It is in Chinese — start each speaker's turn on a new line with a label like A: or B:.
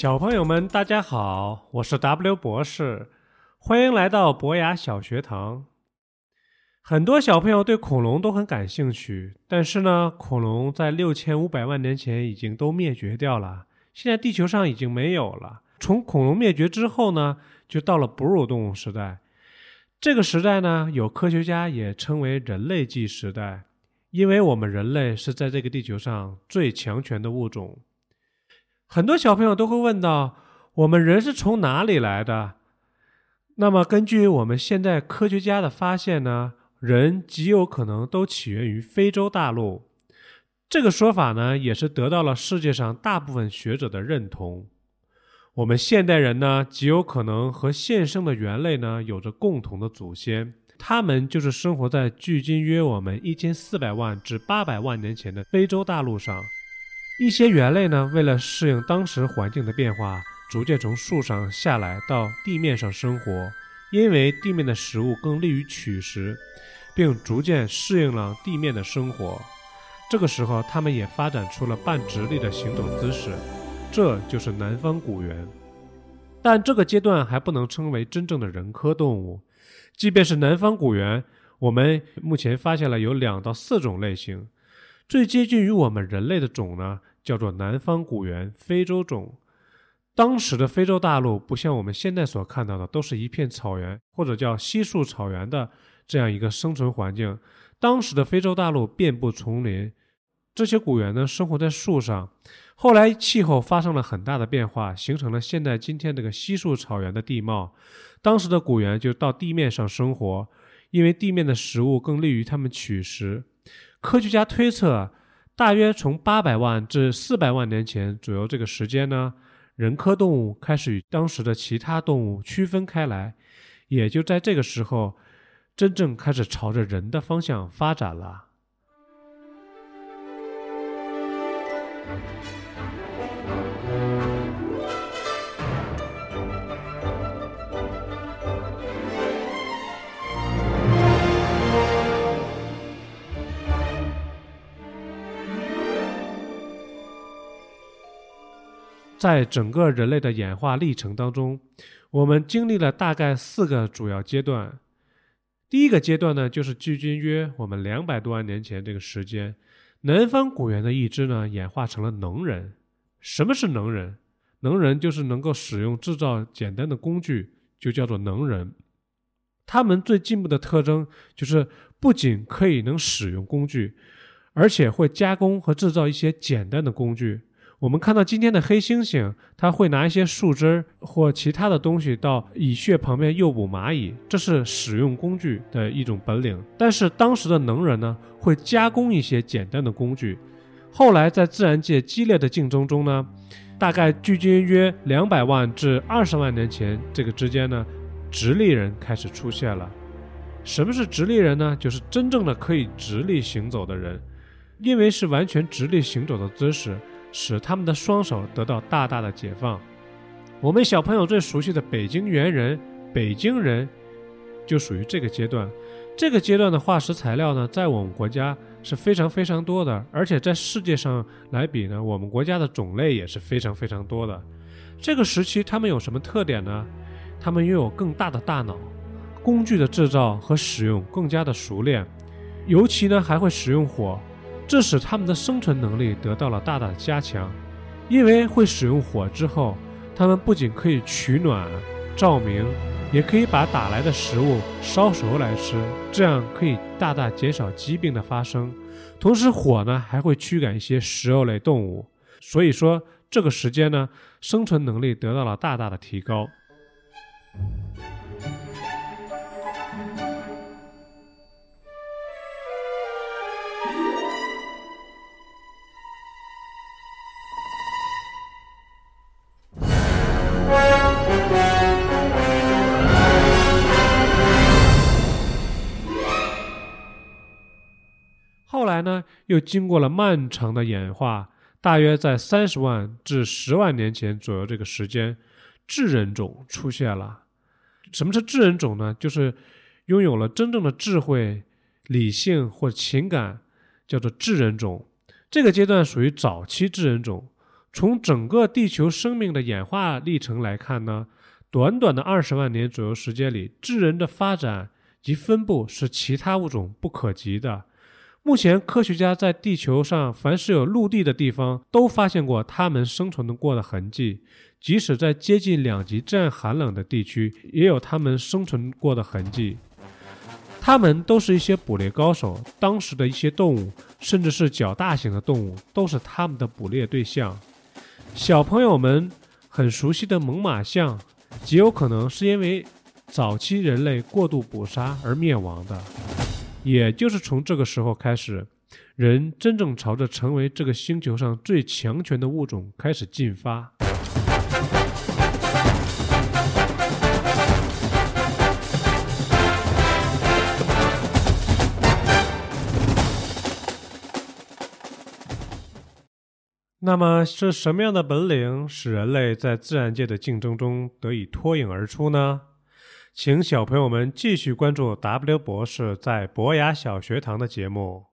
A: 小朋友们，大家好，我是 W 博士，欢迎来到博雅小学堂。很多小朋友对恐龙都很感兴趣，但是呢，恐龙在六千五百万年前已经都灭绝掉了，现在地球上已经没有了。从恐龙灭绝之后呢，就到了哺乳动物时代。这个时代呢，有科学家也称为人类纪时代，因为我们人类是在这个地球上最强权的物种。很多小朋友都会问到：我们人是从哪里来的？那么，根据我们现在科学家的发现呢，人极有可能都起源于非洲大陆。这个说法呢，也是得到了世界上大部分学者的认同。我们现代人呢，极有可能和现生的猿类呢有着共同的祖先，他们就是生活在距今约我们一千四百万至八百万年前的非洲大陆上。一些猿类呢，为了适应当时环境的变化，逐渐从树上下来到地面上生活，因为地面的食物更利于取食，并逐渐适应了地面的生活。这个时候，它们也发展出了半直立的行走姿势。这就是南方古猿，但这个阶段还不能称为真正的人科动物。即便是南方古猿，我们目前发现了有两到四种类型。最接近于我们人类的种呢，叫做南方古猿非洲种。当时的非洲大陆不像我们现在所看到的，都是一片草原或者叫稀树草原的这样一个生存环境。当时的非洲大陆遍布丛林，这些古猿呢生活在树上。后来气候发生了很大的变化，形成了现在今天这个稀树草原的地貌。当时的古猿就到地面上生活，因为地面的食物更利于它们取食。科学家推测，大约从八百万至四百万年前左右这个时间呢，人科动物开始与当时的其他动物区分开来，也就在这个时候，真正开始朝着人的方向发展了。在整个人类的演化历程当中，我们经历了大概四个主要阶段。第一个阶段呢，就是距今约我们两百多万年前这个时间，南方古猿的一支呢演化成了能人。什么是能人？能人就是能够使用制造简单的工具，就叫做能人。他们最进步的特征就是不仅可以能使用工具，而且会加工和制造一些简单的工具。我们看到今天的黑猩猩，它会拿一些树枝或其他的东西到蚁穴旁边诱捕蚂蚁，这是使用工具的一种本领。但是当时的能人呢，会加工一些简单的工具。后来在自然界激烈的竞争中呢，大概距今约两百万至二十万年前这个之间呢，直立人开始出现了。什么是直立人呢？就是真正的可以直立行走的人，因为是完全直立行走的姿势。使他们的双手得到大大的解放。我们小朋友最熟悉的北京猿人、北京人，就属于这个阶段。这个阶段的化石材料呢，在我们国家是非常非常多的，而且在世界上来比呢，我们国家的种类也是非常非常多的。这个时期他们有什么特点呢？他们拥有更大的大脑，工具的制造和使用更加的熟练，尤其呢还会使用火。这使他们的生存能力得到了大大的加强，因为会使用火之后，他们不仅可以取暖、照明，也可以把打来的食物烧熟来吃，这样可以大大减少疾病的发生。同时，火呢还会驱赶一些食肉类动物，所以说这个时间呢，生存能力得到了大大的提高。后来呢，又经过了漫长的演化，大约在三十万至十万年前左右这个时间，智人种出现了。什么是智人种呢？就是拥有了真正的智慧、理性或情感，叫做智人种。这个阶段属于早期智人种。从整个地球生命的演化历程来看呢，短短的二十万年左右时间里，智人的发展及分布是其他物种不可及的。目前，科学家在地球上凡是有陆地的地方，都发现过它们生存过的痕迹；即使在接近两极这样寒冷的地区，也有它们生存过的痕迹。它们都是一些捕猎高手，当时的一些动物，甚至是较大型的动物，都是他们的捕猎对象。小朋友们很熟悉的猛犸象，极有可能是因为早期人类过度捕杀而灭亡的。也就是从这个时候开始，人真正朝着成为这个星球上最强权的物种开始进发。那么是什么样的本领使人类在自然界的竞争中得以脱颖而出呢？请小朋友们继续关注 W 博士在博雅小学堂的节目。